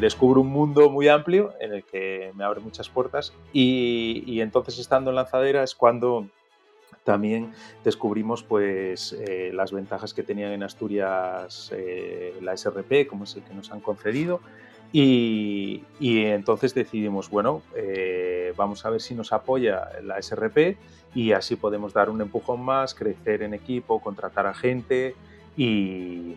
descubro un mundo muy amplio en el que me abre muchas puertas y, entonces estando en lanzadera es cuando también descubrimos pues eh, las ventajas que tenían en Asturias eh, la SRP, como es el que nos han concedido, y, entonces decidimos, bueno, eh, vamos a ver si nos apoya la SRP y así podemos dar un empujón más, crecer en equipo, contratar a gente y,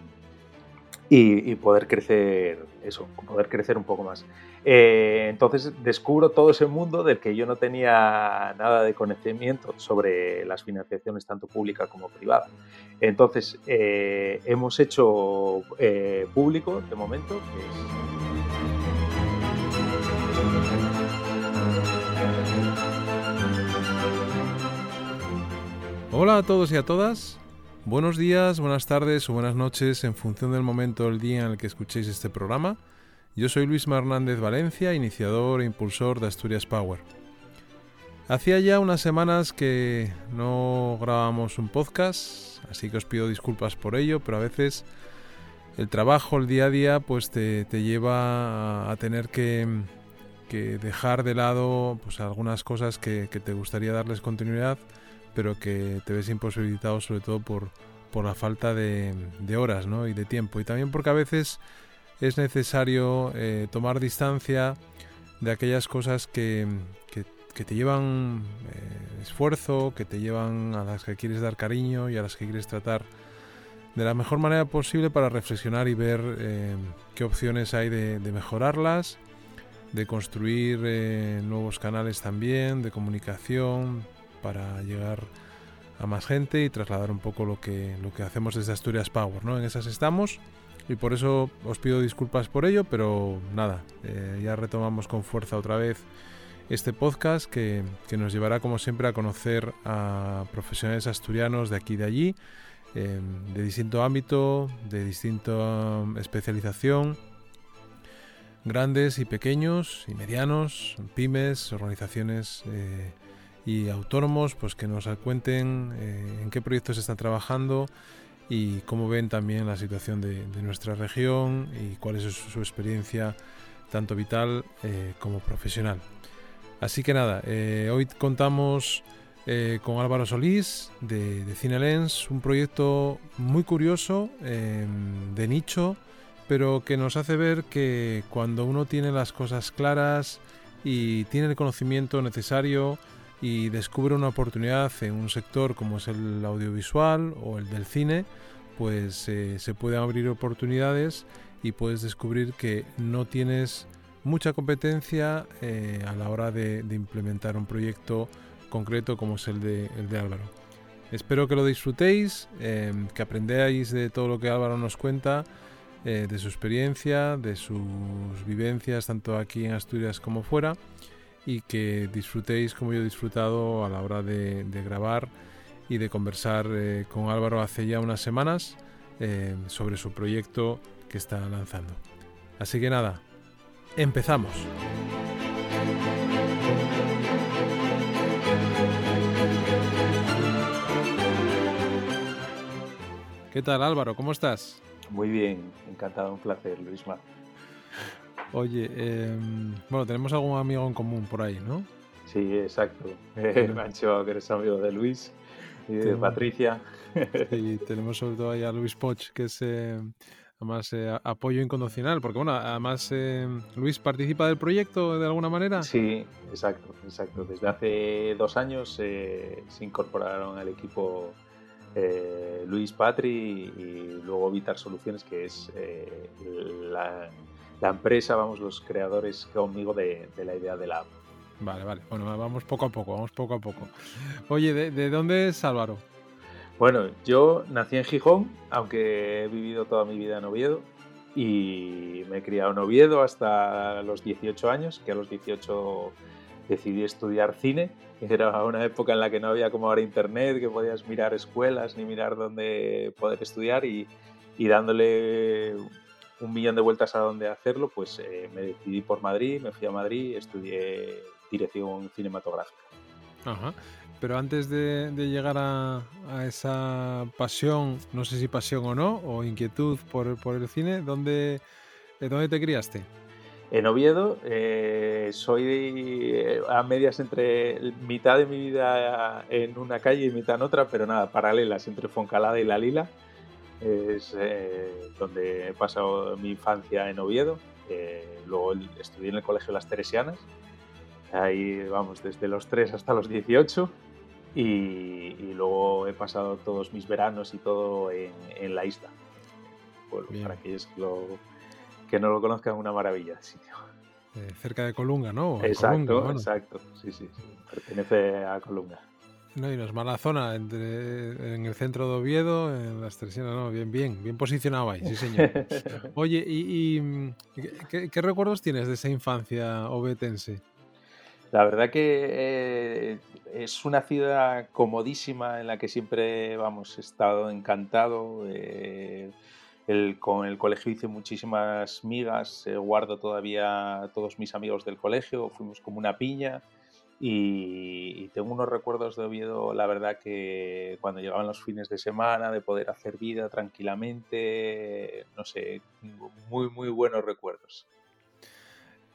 y, poder crecer eso, poder crecer un poco más. Eh, entonces descubro todo ese mundo del que yo no tenía nada de conocimiento sobre las financiaciones tanto pública como privada. Entonces eh, hemos hecho público de momento, Hola a todos y a todas. Buenos días, buenas tardes o buenas noches en función del momento del día en el que escuchéis este programa. Yo soy Luis Hernández Valencia, iniciador e impulsor de Asturias Power. Hacía ya unas semanas que no grabamos un podcast, así que os pido disculpas por ello, pero a veces el trabajo, el día a día, pues te, lleva a, tener que, dejar de lado pues, algunas cosas que te gustaría darles continuidad pero que te ves imposibilitado sobre todo por, la falta de, horas ¿no? y de tiempo. Y también porque a veces es necesario eh, tomar distancia de aquellas cosas que, te llevan eh, esfuerzo, que te llevan a las que quieres dar cariño y a las que quieres tratar de la mejor manera posible para reflexionar y ver eh, qué opciones hay de, de mejorarlas, de construir nuevos canales también, de comunicación, para llegar a más gente y trasladar un poco lo que, lo que hacemos desde Asturias Power. ¿no? En esas estamos y por eso os pido disculpas por ello, pero nada, eh, ya retomamos con fuerza otra vez este podcast que, nos llevará como siempre a conocer a profesionales asturianos de aquí y de allí, em, de distinto ámbito, de distinta um, especialización, grandes y pequeños y medianos, pymes, organizaciones eh, y autónomos pues que nos cuenten eh, en qué proyectos están trabajando y cómo ven también la situación de, nuestra región y cuál es su, experiencia tanto vital eh, como profesional. Así que nada, eh, hoy contamos con Álvaro Solís de, de CineLens, un proyecto muy curioso, de nicho, pero que nos hace ver que cuando uno tiene las cosas claras y tiene el conocimiento necesario, y descubre una oportunidad en un sector como es el audiovisual o el del cine, pues eh, se pueden abrir oportunidades y puedes descubrir que no tienes mucha competencia eh, a la hora de, implementar un proyecto concreto como es el de, el de Álvaro. Espero que lo disfrutéis, em, que aprendáis de todo lo que Álvaro nos cuenta, eh, de su experiencia, de sus vivencias tanto aquí en Asturias como fuera y que disfrutéis como yo he disfrutado a la hora de, grabar y de conversar eh, con Álvaro hace ya unas semanas eh, sobre su proyecto que está lanzando. Así que nada, empezamos. ¿Qué tal Álvaro? ¿Cómo estás? Muy bien, encantado, un placer, Luisma. Oye, em, bueno, tenemos algún amigo en común por ahí, ¿no? Sí, exacto. Me han que eres amigo de Luis y de Patricia. Y tenemos sobre todo ahí a Luis Poch, que es eh, además eh, apoyo incondicional, porque bueno, además eh, Luis participa del proyecto de alguna manera. Sí, exacto, exacto. Desde hace dos años se incorporaron al equipo Luis Patri y luego Vitar Soluciones, que es la la empresa, vamos, los creadores conmigo de, la idea de la app. Vale, vale. Bueno, vamos poco a poco, vamos poco a poco. Oye, ¿de, dónde es Álvaro? Bueno, yo nací en Gijón, aunque he vivido toda mi vida en Oviedo y me he criado en Oviedo hasta los 18 años, que a los 18 decidí estudiar cine. Era una época en la que no había como ahora internet, que podías mirar escuelas ni mirar dónde poder estudiar y, y dándole un millón de vueltas a dónde hacerlo, pues eh, me decidí por Madrid, me fui a Madrid, estudié dirección cinematográfica. Ajá. Pero antes de, llegar a, esa pasión, no sé si pasión o no, o inquietud por, el cine, ¿dónde, ¿dónde te criaste? En Oviedo eh, soy a medias entre mitad de mi vida en una calle y mitad en otra, pero nada, paralelas entre Foncalada y La Lila. Es eh, donde he pasado mi infancia en Oviedo. Eh, luego estudié en el Colegio Las Teresianas. Ahí vamos, desde los 3 hasta los 18. Y, luego he pasado todos mis veranos y todo en, la isla. para aquellos que lo, que no lo conozcan, una maravilla sitio. Eh, cerca de Colunga, ¿no? Exacto, exacto. Sí, sí, sí, pertenece a Colunga. No, y no es mala zona, entre, en el centro de Oviedo, en las Teresianas, no, bien, bien, bien posicionado ahí, sí señor. Oye, ¿y, qué, recuerdos tienes de esa infancia obetense? La verdad que eh, es una ciudad comodísima en la que siempre, vamos, he estado encantado. Eh, con el colegio hice muchísimas migas, eh, guardo todavía todos mis amigos del colegio, fuimos como una piña y, tengo unos recuerdos de Oviedo, la verdad que cuando llegaban los fines de semana, de poder hacer vida tranquilamente, no sé, muy, muy buenos recuerdos.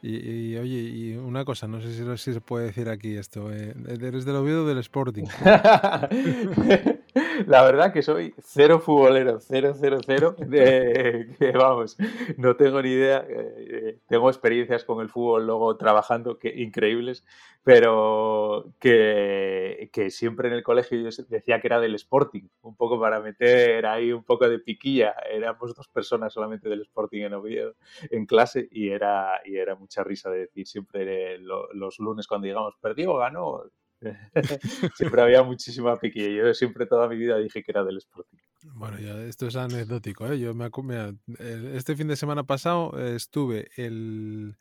Y, oye, y una cosa, no sé si, se puede decir aquí esto, eh, eres del Oviedo del Sporting. La verdad que soy cero futbolero, cero, cero, cero. De, que vamos, no tengo ni idea. Eh, tengo experiencias con el fútbol luego trabajando que, increíbles, pero que, que, siempre en el colegio yo decía que era del Sporting, un poco para meter ahí un poco de piquilla. Éramos dos personas solamente del Sporting en Oviedo en clase y era, y era mucha risa de decir siempre los lunes cuando llegamos, perdió ganó, siempre había muchísima piquilla. Yo siempre toda mi vida dije que era del Sporting. Bueno, ya esto es anecdótico. ¿eh? Yo me, este fin de semana pasado eh, estuve el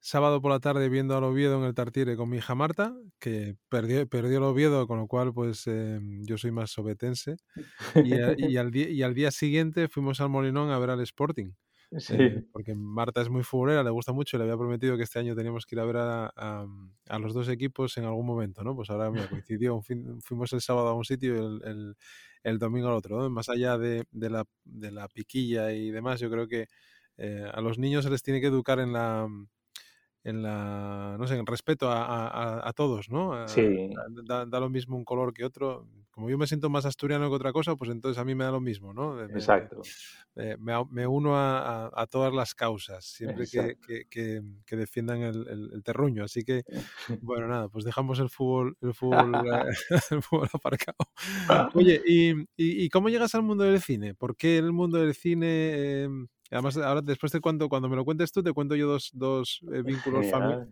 sábado por la tarde viendo al Oviedo en el Tartiere con mi hija Marta, que perdió, perdió el Oviedo, con lo cual pues em, yo soy más sobetense. Y, y, al día, y al día siguiente fuimos al Molinón a ver al Sporting. Eh, porque Marta es muy futbolera, le gusta mucho y le había prometido que este año teníamos que ir a ver a, los dos equipos en algún momento, ¿no? Pues ahora me coincidió, fuimos el sábado a un sitio y el, el, domingo al otro, Más allá de, de, la, de, la, piquilla y demás, yo creo que eh, a los niños se les tiene que educar en la en la no sé en respeto a, a, todos no sí. Da, da, lo mismo un color que otro como yo me siento más asturiano que otra cosa, pues entonces a mí me da lo mismo, ¿no? Exacto. me, uno a, todas las causas, siempre que, defiendan el, terruño. Así que, bueno, nada, pues dejamos el fútbol, el fútbol, el fútbol aparcado. Oye, ¿y, cómo llegas al mundo del cine? ¿Por qué el mundo del cine... Em, además, ahora después de cuando, cuando me lo cuentes tú, te cuento yo dos, dos eh, vínculos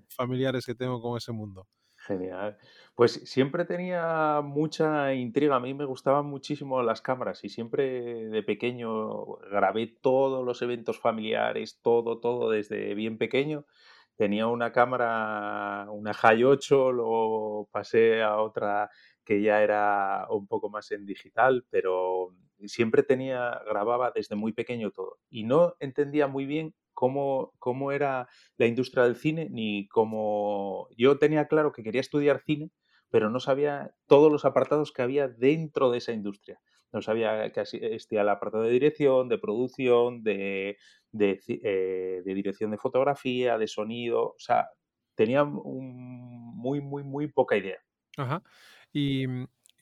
familiares que tengo con ese mundo. Genial. Pues siempre tenía mucha intriga. A mí me gustaban muchísimo las cámaras y siempre de pequeño grabé todos los eventos familiares, todo, todo desde bien pequeño. Tenía una cámara, una High 8, luego pasé a otra que ya era un poco más en digital, pero siempre tenía, grababa desde muy pequeño todo. Y no entendía muy bien cómo, cómo era la industria del cine, ni cómo... Yo tenía claro que quería estudiar cine, pero no sabía todos los apartados que había dentro de esa industria. No sabía que existía el apartado de dirección, de producción, de, de, eh, dirección de fotografía, de sonido. O sea, tenía muy, muy, muy poca idea. Ajá. Y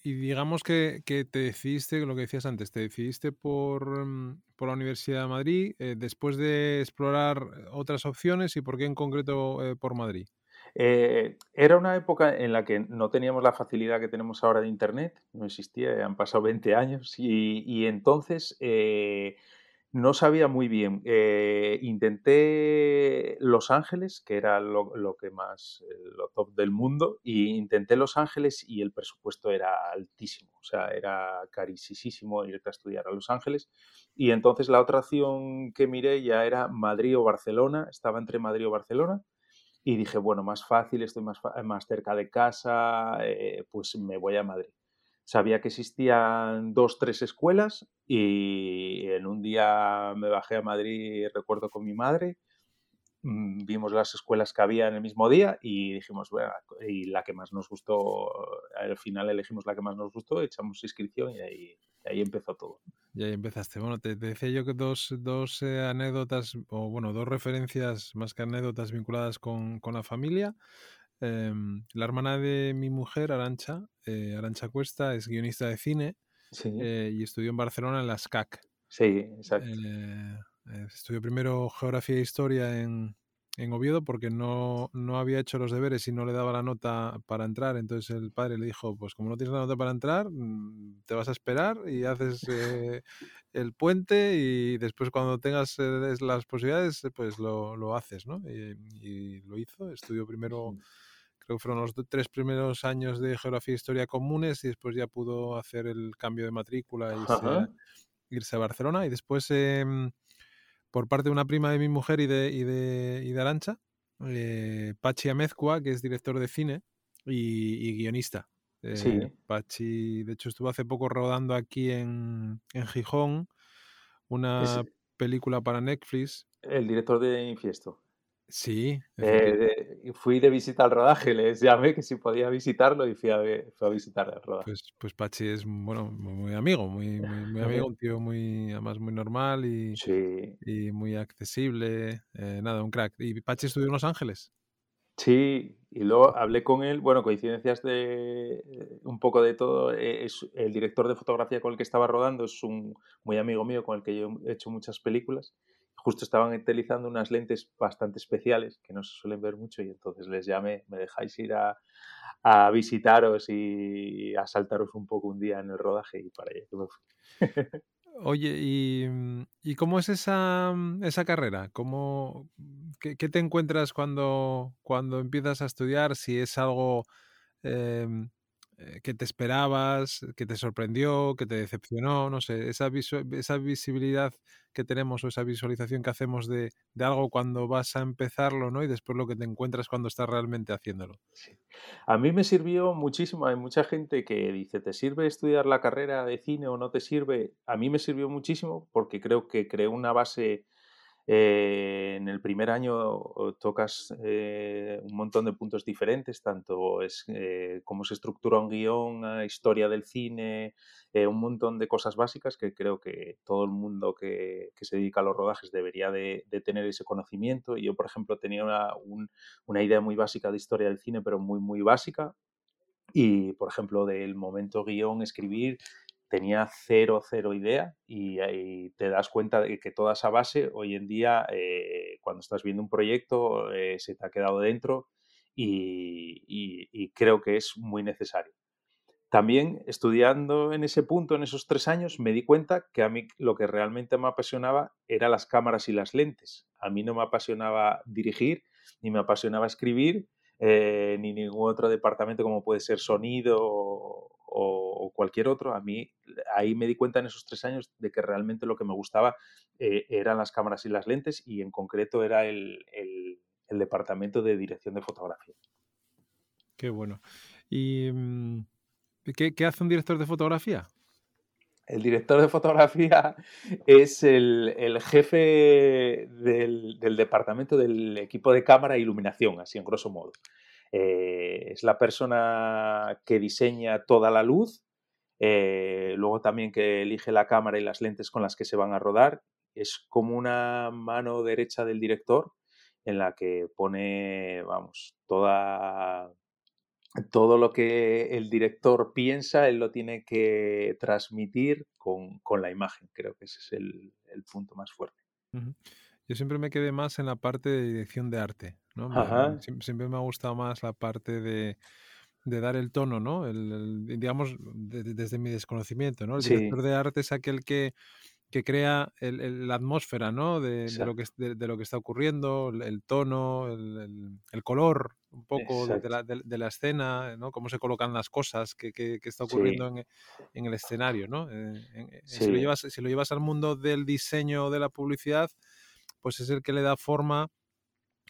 y digamos que, te decidiste, lo que decías antes, te decidiste por, mm, la Universidad de Madrid eh, después de explorar otras opciones y por qué en concreto eh, por Madrid. Eh, era una época en la que no teníamos la facilidad que tenemos ahora de Internet, no existía, han pasado 20 años y, y entonces no sabía muy bien. Eh, intenté Los Ángeles, que era lo, que más, eh, lo top del mundo, y intenté Los Ángeles y el presupuesto era altísimo, o sea, era carísimo irte a estudiar a Los Ángeles. Y entonces la otra opción que miré ya era Madrid o Barcelona, estaba entre Madrid o Barcelona. Y dije, bueno, más fácil, estoy más, más cerca de casa, eh, pues me voy a Madrid sabía que existían dos, tres escuelas y en un día me bajé a Madrid, recuerdo con mi madre, mm, vimos las escuelas que había en el mismo día y dijimos, bueno, y la que más nos gustó, al final elegimos la que más nos gustó, echamos inscripción y ahí, empezó todo. y ahí empezaste. Bueno, te, decía yo que dos, dos eh, anécdotas, o bueno, dos referencias más que anécdotas vinculadas con, con la familia. Em, la hermana de mi mujer, Arancha, eh, Arancha Cuesta, es guionista de cine eh, y estudió en Barcelona en la SCAC. Sí, exacto. estudió primero geografía e historia en, en Oviedo porque no, no, había hecho los deberes y no le daba la nota para entrar. Entonces el padre le dijo, pues como no tienes la nota para entrar, mm, te vas a esperar y haces eh, el puente y después cuando tengas eh, las posibilidades, pues lo, lo haces, ¿no? Y, lo hizo. Estudió primero, creo que fueron los tres primeros años de geografía e historia comunes y después ya pudo hacer el cambio de matrícula y irse, a Barcelona y después... Em, por parte de una prima de mi mujer y de, y de, y de Arancha, eh, Pachi Amezcua, que es director de cine y, guionista. sí. Eh, Pachi, de hecho, estuvo hace poco rodando aquí en, en Gijón una película para Netflix. El director de Infiesto. Sí. Eh, fui de visita al rodaje, les llamé que si podía visitarlo y fui a, visitar el rodaje. Pues, pues Pachi es bueno, muy amigo, muy, muy, amigo, un tío muy, además muy normal y, y muy accesible. Eh, nada, un crack. ¿Y Pachi estudió en Los Ángeles? Sí, y luego hablé con él, bueno, coincidencias de un poco de todo. Eh, es el director de fotografía con el que estaba rodando es un muy amigo mío con el que yo he hecho muchas películas justo estaban utilizando unas lentes bastante especiales que no se suelen ver mucho y entonces les llamé, me dejáis ir a, visitaros y a saltaros un poco un día en el rodaje y para allá. Oye, ¿y, cómo es esa, esa carrera? ¿Cómo, qué, te encuentras cuando, cuando empiezas a estudiar? Si es algo em, que te esperabas, que te sorprendió, que te decepcionó, no sé, esa, esa visibilidad que tenemos o esa visualización que hacemos de, algo cuando vas a empezarlo, ¿no? Y después lo que te encuentras cuando estás realmente haciéndolo. A mí me sirvió muchísimo, hay mucha gente que dice, ¿te sirve estudiar la carrera de cine o no te sirve? A mí me sirvió muchísimo porque creo que creó una base eh, en el primer año tocas eh, un montón de puntos diferentes, tanto es eh, cómo se estructura un guion, historia del cine, un montón de cosas básicas que creo que todo el mundo que, se dedica a los rodajes debería de, tener ese conocimiento. Yo, por ejemplo, tenía una, una idea muy básica de historia del cine, pero muy, muy básica. Y, por ejemplo, del momento guion, escribir, tenía cero, cero idea y, te das cuenta de que toda esa base hoy en día, eh, cuando estás viendo un proyecto, eh, se te ha quedado dentro y, creo que es muy necesario. También estudiando en ese punto, en esos tres años, me di cuenta que a mí lo que realmente me apasionaba era las cámaras y las lentes. A mí no me apasionaba dirigir, ni me apasionaba escribir, eh, ni ningún otro departamento como puede ser sonido cualquier otro, a mí ahí me di cuenta en esos tres años de que realmente lo que me gustaba eh, eran las cámaras y las lentes y en concreto era el, departamento de dirección de fotografía. Qué bueno. ¿Y mm, qué, hace un director de fotografía? El director de fotografía es el, jefe del, del, departamento del equipo de cámara e iluminación, así en grosso modo. Eh, es la persona que diseña toda la luz, eh, luego también que elige la cámara y las lentes con las que se van a rodar. Es como una mano derecha del director en la que pone, vamos, toda, todo lo que el director piensa, él lo tiene que transmitir con, la imagen. Creo que ese es el, punto más fuerte. Yo siempre me quedé más en la parte de dirección de arte, ¿no? siempre, me ha gustado más la parte de, dar el tono, ¿no? El, digamos, desde mi desconocimiento, ¿no? El director de arte es aquel que, que crea la atmósfera, ¿no? De, lo que, de, lo que está ocurriendo, el, tono, el, color, un poco de la, de la, escena, ¿no? Cómo se colocan las cosas que, que, está ocurriendo en, en, el escenario, ¿no? Eh, eh, si, lo llevas, si lo llevas al mundo del diseño de la publicidad, pues es el que le da forma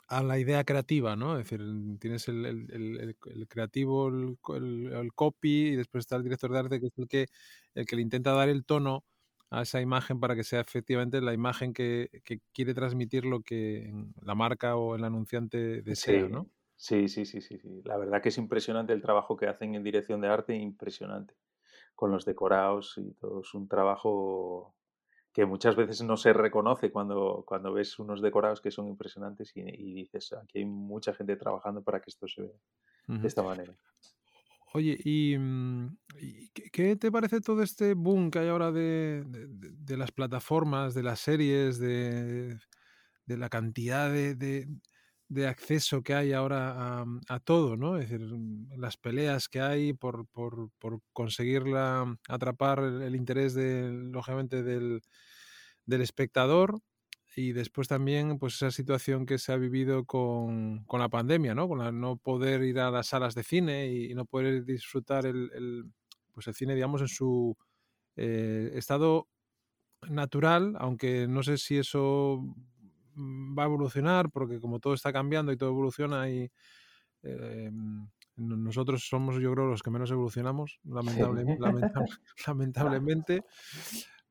a la idea creativa, ¿no? Es decir, tienes el, creativo, el, copy, y después está el director de arte, que es el que, el que le intenta dar el tono a esa imagen para que sea efectivamente la imagen que, quiere transmitir lo que la marca o el anunciante desea, ¿no? Sí, sí, sí, sí, sí. La verdad que es impresionante el trabajo que hacen en dirección de arte, impresionante con los decorados y todo es un trabajo que muchas veces no se reconoce cuando, cuando ves unos decorados que son impresionantes y, dices, aquí hay mucha gente trabajando para que esto se vea de esta manera. Oye, ¿y, mm, qué te parece todo este boom que hay ahora de, las plataformas, de las series, de, la cantidad de, acceso que hay ahora a, todo, ¿no? Es decir, mm, las peleas que hay por, por, por conseguir atrapar el, interés, de, lógicamente, del, del espectador y después también pues esa situación que se ha vivido con, con la pandemia, ¿no? Con la no poder ir a las salas de cine y, no poder disfrutar el, el, pues el cine, digamos, en su eh, estado natural, aunque no sé si eso va a evolucionar, porque como todo está cambiando y todo evoluciona y eh, nosotros somos, yo creo, los que menos evolucionamos, lamentable, lamentablemente.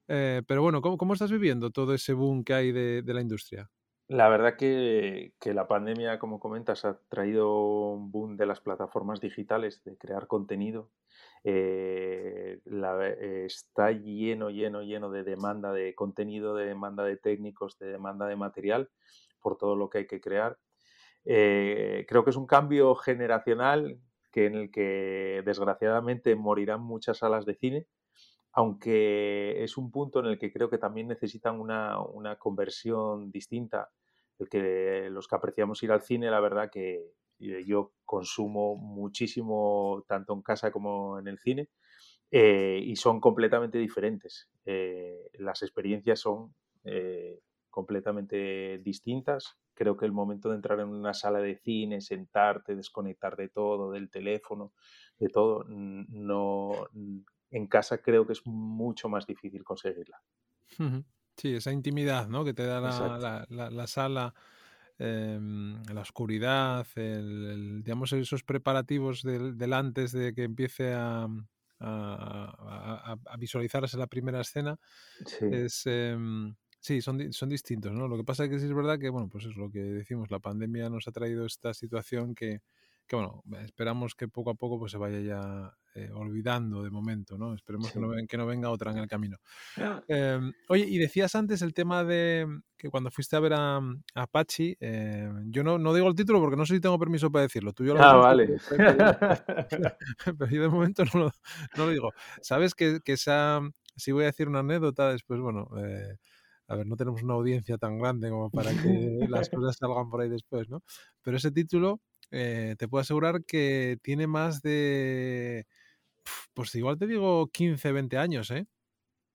Eh, pero bueno, ¿cómo, estás viviendo todo ese boom que hay de, la industria? La verdad que, la pandemia, como comentas, ha traído un boom de las plataformas digitales, de crear contenido. Eh, está lleno, lleno, lleno de demanda de contenido, de demanda de técnicos, de demanda de material por todo lo que hay que crear. Eh, creo que es un cambio generacional que en el que desgraciadamente morirán muchas salas de cine aunque es un punto en el que creo que también necesitan una, conversión distinta. El los que apreciamos ir al cine, la verdad que yo consumo muchísimo tanto en casa como en el cine eh, y son completamente diferentes. Eh, las experiencias son eh, completamente distintas. Creo que el momento de entrar en una sala de cine, sentarte, desconectar de todo, del teléfono, de todo, no en casa creo que es mucho más difícil conseguirla. Sí, esa intimidad ¿no? que te da la, sala, em, la oscuridad, el, digamos esos preparativos del, antes de que empiece a, a, visualizarse la primera escena. Sí. Es, em, sí, son, son distintos, ¿no? Lo que pasa es que sí es verdad que, bueno, pues es lo que decimos, la pandemia nos ha traído esta situación que, que bueno, esperamos que poco a poco pues, se vaya ya eh, olvidando de momento, ¿no? Esperemos que, no, que, no, venga otra en el camino. Em, oye, y decías antes el tema de que cuando fuiste a ver a, Apache, em, yo no, no digo el título porque no sé si tengo permiso para decirlo. Tú yo lo ah, vale. Pero, yo de momento no lo, no lo digo. ¿Sabes que, que esa, si voy a decir una anécdota, después, bueno... Eh, a ver, no tenemos una audiencia tan grande como para que las cosas salgan por ahí después, ¿no? Pero ese título eh, te puedo asegurar que tiene más de, pues igual te digo 15, 20 años, ¿eh?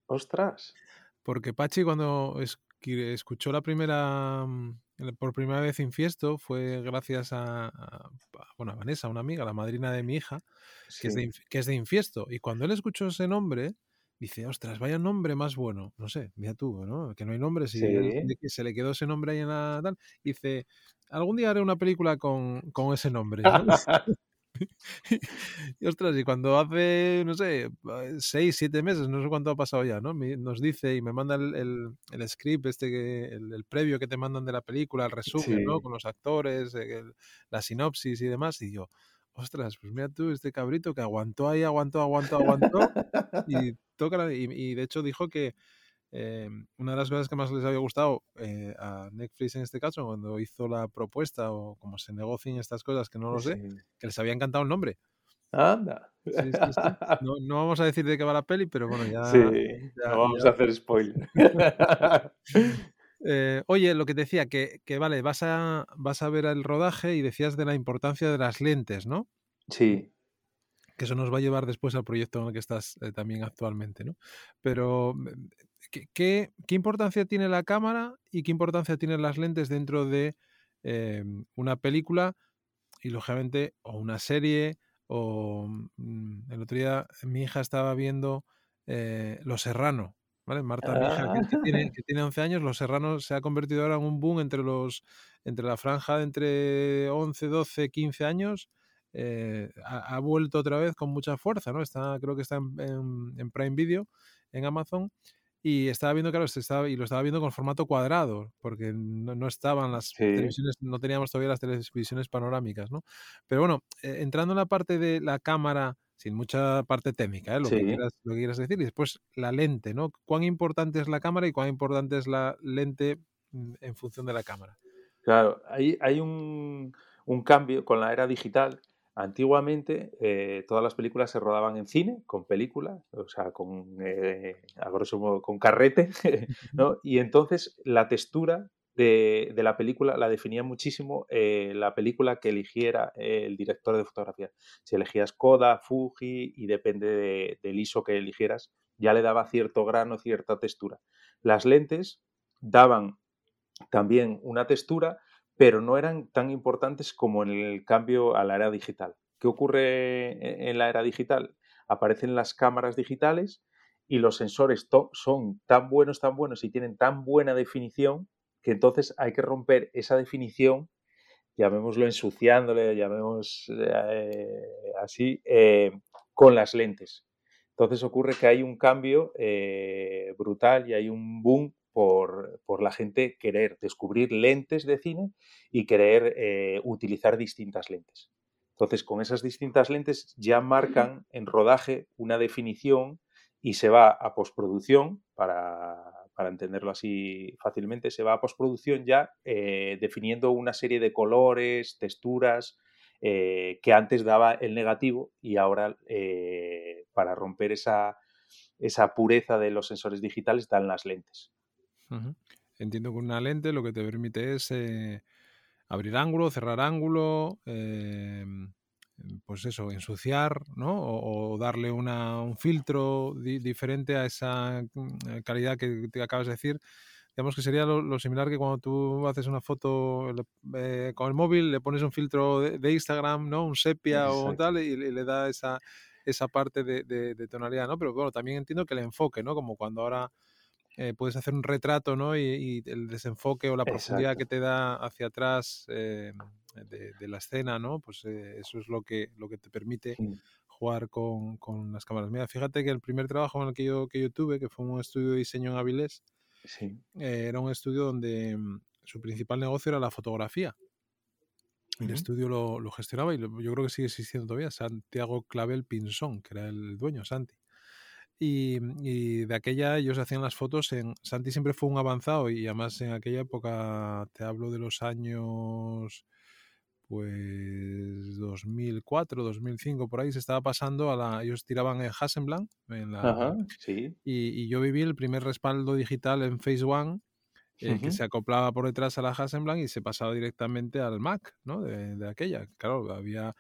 Ostras. Porque Pachi cuando escuchó la primera, mm, por primera vez Infiesto fue gracias a, bueno, a Vanessa, una amiga, la madrina de mi hija, que, es de, que es de Infiesto. Y cuando él escuchó ese nombre, dice, ostras, vaya nombre más bueno. No sé, mira tú, ¿no? Que no hay nombre, si se le quedó ese nombre ahí en la tal. Dice, algún día haré una película con, con ese nombre. y ostras, y cuando hace, no sé, seis, siete meses, no sé cuánto ha pasado ya, ¿no? nos dice y me manda el, el, script, este, el, el, previo que te mandan de la película, el resumen, ¿no? Con los actores, la sinopsis y demás, y yo, ostras, pues mira tú, este cabrito que aguantó ahí, aguantó, aguantó, aguantó, y toca, y, y de hecho dijo que Em, una de las cosas que más les había gustado eh, a Netflix en este caso, cuando hizo la propuesta o como se negocian estas cosas, que no lo sé, que les había encantado el nombre. Anda. no, vamos a decir de qué va la peli, pero bueno, ya. Sí, no vamos a hacer spoiler. Eh, oye, lo que te decía, que, que, vale, vas a, vas a ver el rodaje y decías de la importancia de las lentes, ¿no? Sí. Que eso nos va a llevar después al proyecto en el que estás eh, también actualmente, ¿no? Pero mm, ¿qué, importancia tiene la cámara y qué importancia tienen las lentes dentro de em, una película y lógicamente o una serie o mm, el otro día mi hija estaba viendo eh, Los Serrano, ¿vale? Marta, hija, que, tiene, que, tiene, 11 años, Los Serranos se ha convertido ahora en un boom entre los entre la franja de entre 11, 12, 15 años. Eh, ha, vuelto otra vez con mucha fuerza, ¿no? Está, creo que está en, en Prime Video, en Amazon, y estaba viendo, claro, estaba, y lo estaba viendo con formato cuadrado, porque no, estaban las televisiones, no teníamos todavía las televisiones panorámicas, ¿no? Pero bueno, eh, entrando en la parte de la cámara sin mucha parte técnica, ¿eh? lo, que quieras, lo que quieras decir. Y después la lente, ¿no? ¿Cuán importante es la cámara y cuán importante es la lente mm, en función de la cámara? Claro, hay, hay un, un cambio con la era digital Antiguamente eh, todas las películas se rodaban en cine, con películas, o sea, con, eh, a grosso modo, con carrete, ¿no? Y entonces la textura de, la película la definía muchísimo eh, la película que eligiera el director de fotografía. Si elegías Koda, Fuji y depende del ISO que eligieras, ya le daba cierto grano, cierta textura. Las lentes daban también una textura, pero no eran tan importantes como en el cambio a la era digital. ¿Qué ocurre e-, en la era digital? Aparecen las cámaras digitales y los sensores son tan buenos, tan buenos y tienen tan buena definición entonces hay que romper esa definición, llamémoslo ensuciándole, llamemos eh, así, eh, con las lentes. Entonces ocurre que hay un cambio eh, brutal y hay un boom por, la gente querer descubrir lentes de cine y querer eh, utilizar distintas lentes. Entonces, con esas distintas lentes ya marcan en rodaje una definición y se va a postproducción, para, entenderlo así fácilmente, se va a postproducción ya eh, definiendo una serie de colores, texturas, eh, que antes daba el negativo y ahora para romper esa, esa pureza de los sensores digitales dan las lentes. Entiendo que una lente lo que te permite es eh, abrir ángulo, cerrar ángulo, em, pues eso, ensuciar, ¿no? O, darle un filtro diferente a esa mm, calidad que te acabas de decir. Digamos que sería lo, similar que cuando tú haces una foto eh, con el móvil, le pones un filtro de, Instagram, ¿no? Un sepia o tal, y, le da esa, esa parte de, de, tonalidad, ¿no? Pero bueno, también entiendo que el enfoque, ¿no? Como cuando ahora eh, puedes hacer un retrato, ¿no? Y, el desenfoque o la profundidad que te da hacia atrás eh, de, la escena, ¿no? Pues eh, eso es lo que, lo que te permite jugar con, con, las cámaras. Mira, fíjate que el primer trabajo en el que yo, que yo tuve, que fue un estudio de diseño en Avilés, era un estudio donde mm, su principal negocio era la fotografía. El estudio lo, lo, gestionaba y yo creo que sigue existiendo todavía, Santiago Clavel Pinzón, que era el dueño, Santi. Y, de aquella ellos hacían las fotos en... Santi siempre fue un avanzado y además en aquella época, te hablo de los años pues 2004, 2005, por ahí se estaba pasando a la... Ellos tiraban en Hasselblad en la, sí. y, yo viví el primer respaldo digital en Phase One eh, que se acoplaba por detrás a la Hasselblad y se pasaba directamente al Mac, ¿no? De, de aquella. Claro, había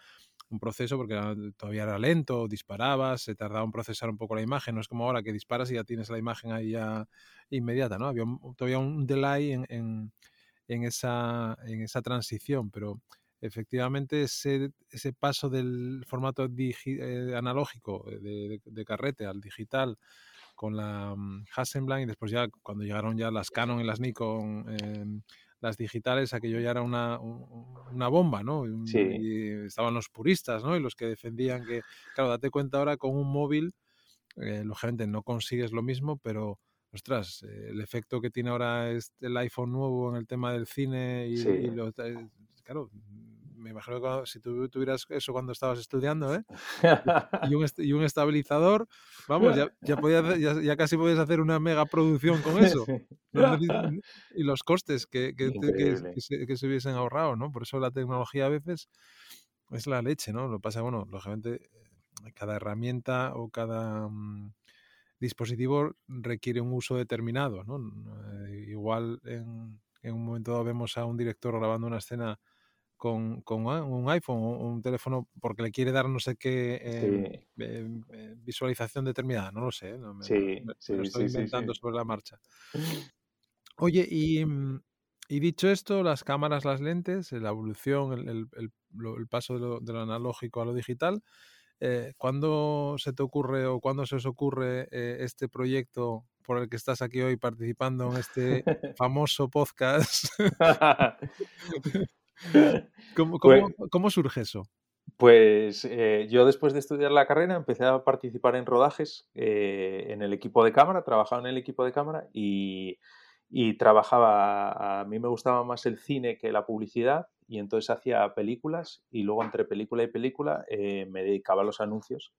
un proceso porque todavía era lento, disparabas, se tardaba en procesar un poco la imagen, no es como ahora que disparas y ya tienes la imagen ahí ya inmediata, ¿no? Había todavía un delay en, en, esa, en esa transición, pero efectivamente ese, ese paso del formato eh, analógico de, de, carrete al digital con la um, Hasselblad y después ya cuando llegaron ya las Canon y las Nikon em, las digitales, aquello ya era una, una bomba, ¿no? Y estaban los puristas, ¿no? Y los que defendían que, claro, date cuenta ahora con un móvil, eh, lógicamente no consigues lo mismo, pero, ostras, eh, el efecto que tiene ahora este, el iPhone nuevo en el tema del cine y, eh, claro, me imagino que si tú tuvieras eso cuando estabas estudiando, ¿eh? y, un, y un estabilizador, vamos, ya, ya, ya, casi puedes hacer una mega producción con eso. y los costes que, que, que, se, hubiesen ahorrado, ¿no? Por eso la tecnología a veces es la leche, ¿no? Lo pasa, bueno, lógicamente, eh, cada herramienta o cada mm, dispositivo requiere un uso determinado, ¿no? Eh, igual en, en un momento dado vemos a un director grabando una escena con, ah, un iPhone o un teléfono porque le quiere dar no sé qué eh, eh, eh, visualización determinada, no lo sé, no me, sí, lo estoy inventando sobre la marcha. Oye, y, mm, y, dicho esto, las cámaras, las lentes, la evolución, el, el, el, paso de lo, de lo, analógico a lo digital, ¿cuándo se te ocurre o cuándo se os ocurre este proyecto por el que estás aquí hoy participando en este famoso podcast? Pues ¿Cómo, surge eso? Pues eh, yo después de estudiar la carrera empecé a participar en rodajes eh, en el equipo de cámara, trabajaba en el equipo de cámara y, trabajaba, a mí me gustaba más el cine que la publicidad y entonces hacía películas y luego entre película y película eh, me dedicaba a los anuncios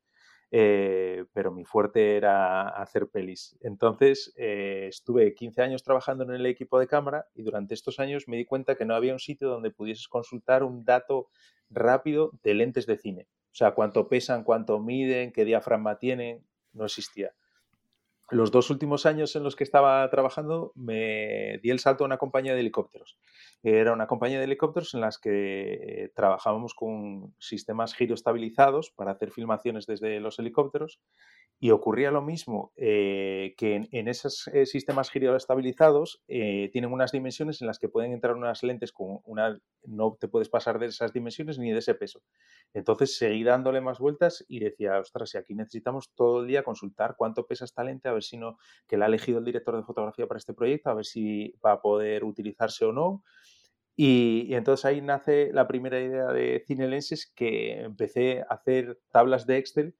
eh, pero mi fuerte era hacer pelis. Entonces eh, estuve 15 años trabajando en el equipo de cámara y durante estos años me di cuenta que no había un sitio donde pudieses consultar un dato rápido de lentes de cine. O sea, cuánto pesan, cuánto miden, qué diafragma tienen, no existía los dos últimos años en los que estaba trabajando me di el salto a una compañía de helicópteros. Era una compañía de helicópteros en las que trabajábamos con sistemas giroestabilizados para hacer filmaciones desde los helicópteros y ocurría lo mismo eh, que en, esos eh, sistemas giroestabilizados eh, tienen unas dimensiones en las que pueden entrar unas lentes con una... no te puedes pasar de esas dimensiones ni de ese peso. Entonces seguí dándole más vueltas y decía, ostras, si aquí necesitamos todo el día consultar cuánto pesa esta lente, a ver si no, que la ha elegido el director de fotografía para este proyecto, a ver si va a poder utilizarse o no. Y, entonces ahí nace la primera idea de Cinelenses que empecé a hacer tablas de Excel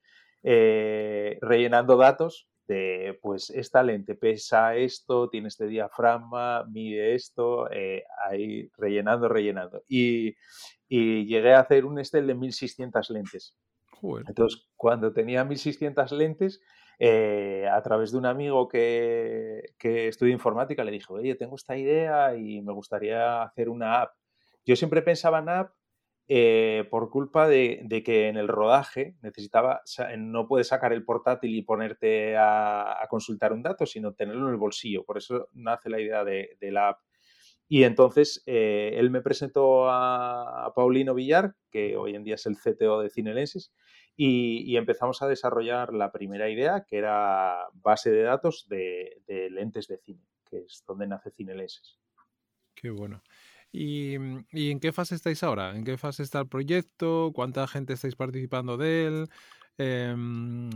eh, rellenando datos de, pues, esta lente pesa esto, tiene este diafragma, mide esto, eh, ahí rellenando, rellenando. Y, llegué a hacer un Excel de 1600 lentes. Entonces, cuando tenía 1600 lentes, eh, a través de un amigo que, que estudia informática, le dije, oye, tengo esta idea y me gustaría hacer una app. Yo siempre pensaba en app eh, por culpa de, que en el rodaje necesitaba, no puedes sacar el portátil y ponerte a, consultar un dato, sino tenerlo en el bolsillo. Por eso nace la idea de, la app. Y entonces eh, él me presentó a, Paulino Villar, que hoy en día es el CTO de Cinelenses, y, empezamos a desarrollar la primera idea, que era base de datos de, de lentes de cine, que es donde nace Cinelenses. Qué bueno. Mm, ¿Y, en qué fase estáis ahora? ¿En qué fase está el proyecto? ¿Cuánta gente estáis participando de él? Em,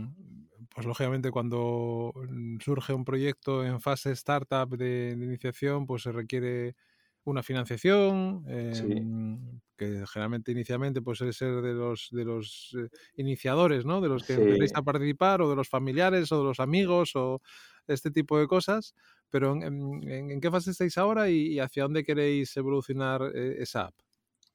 pues lógicamente cuando mm, surge un proyecto en fase startup de, iniciación, pues se requiere una financiación, em, que generalmente inicialmente pues suele ser de los de los eh, iniciadores, ¿no? De los que sí. a participar, o de los familiares, o de los amigos, o este tipo de cosas. Pero ¿en, qué fase estáis ahora y, hacia dónde queréis evolucionar eh, esa app?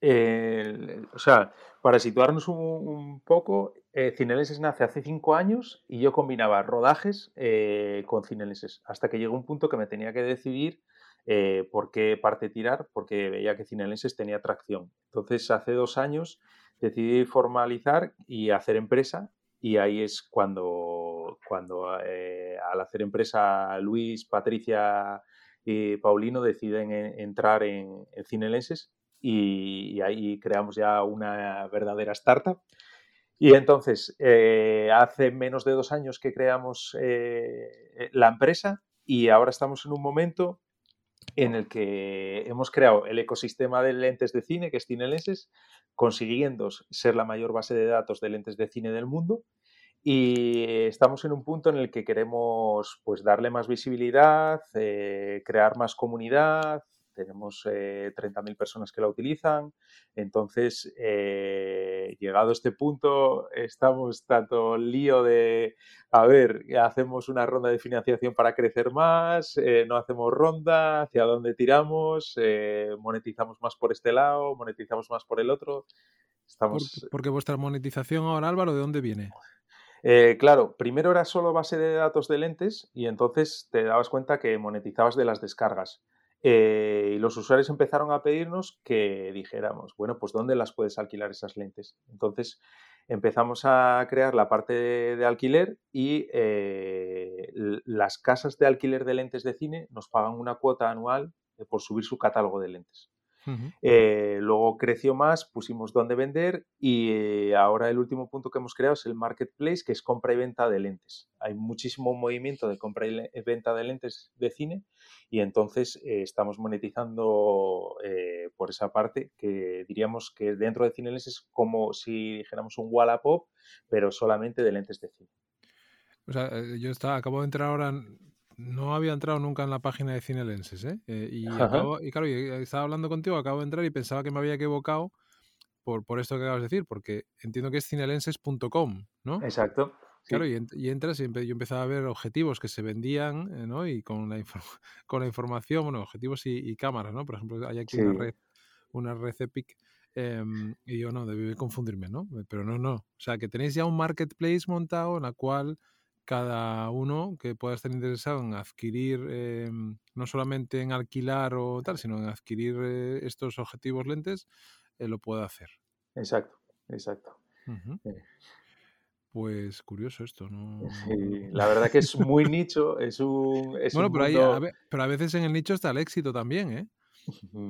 o sea, para situarnos un, poco, eh, Cinelenses nace hace cinco años y yo combinaba rodajes eh, con Cinelenses, hasta que llegó un punto que me tenía que decidir eh, por qué parte tirar, porque veía que Cinelenses tenía tracción. Entonces, hace dos años decidí formalizar y hacer empresa y ahí es cuando, cuando eh, al hacer empresa Luis, Patricia y Paulino deciden entrar en, Cinelenses y, ahí creamos ya una verdadera startup. Y entonces, eh, hace menos de dos años que creamos eh, la empresa y ahora estamos en un momento en el que hemos creado el ecosistema de lentes de cine, que es Cinelenses, consiguiendo ser la mayor base de datos de lentes de cine del mundo. Y estamos en un punto en el que queremos pues, darle más visibilidad, eh, crear más comunidad, tenemos eh, 30.000 personas que la utilizan. Entonces, eh, llegado a este punto, estamos tanto lío de, a ver, hacemos una ronda de financiación para crecer más, eh, no hacemos ronda, hacia dónde tiramos, eh, monetizamos más por este lado, monetizamos más por el otro. Estamos... Porque vuestra monetización ahora, Álvaro, ¿de dónde viene? claro, primero era solo base de datos de lentes y entonces te dabas cuenta que monetizabas de las descargas. Eh, y los usuarios empezaron a pedirnos que dijéramos, bueno, pues ¿dónde las puedes alquilar esas lentes? Entonces empezamos a crear la parte de, alquiler y eh, las casas de alquiler de lentes de cine nos pagan una cuota anual eh, por subir su catálogo de lentes. Eh, luego creció más, pusimos dónde vender y eh, ahora el último punto que hemos creado es el marketplace, que es compra y venta de lentes. Hay muchísimo movimiento de compra y venta de lentes de cine y entonces eh, estamos monetizando por esa parte que diríamos que dentro de CineLens es como si dijéramos un Wallapop, pero solamente de lentes de cine. O sea, yo estaba, acabo de entrar ahora no había entrado nunca en la página de Cinelenses, ¿eh? eh y, y, claro, estaba hablando contigo, acabo de entrar y pensaba que me había equivocado por, por esto que acabas de decir, porque entiendo que es cinelenses.com, ¿no? Exacto. Claro, y, entras y yo empezaba a ver objetivos que se vendían, eh, ¿no? Y con la, con la información, bueno, objetivos y, cámaras, ¿no? Por ejemplo, hay aquí una red, una red Epic Em, y yo no, debí confundirme, ¿no? Pero no, no. O sea, que tenéis ya un marketplace montado en la cual cada uno que pueda estar interesado en adquirir, em, no solamente en alquilar o tal, sino en adquirir eh, estos objetivos lentes, eh, lo puede hacer. Exacto, exacto. Eh. Pues curioso esto, ¿no? la verdad que es muy nicho, es un... bueno, pero, a, pero a veces en el nicho está el éxito también, ¿eh?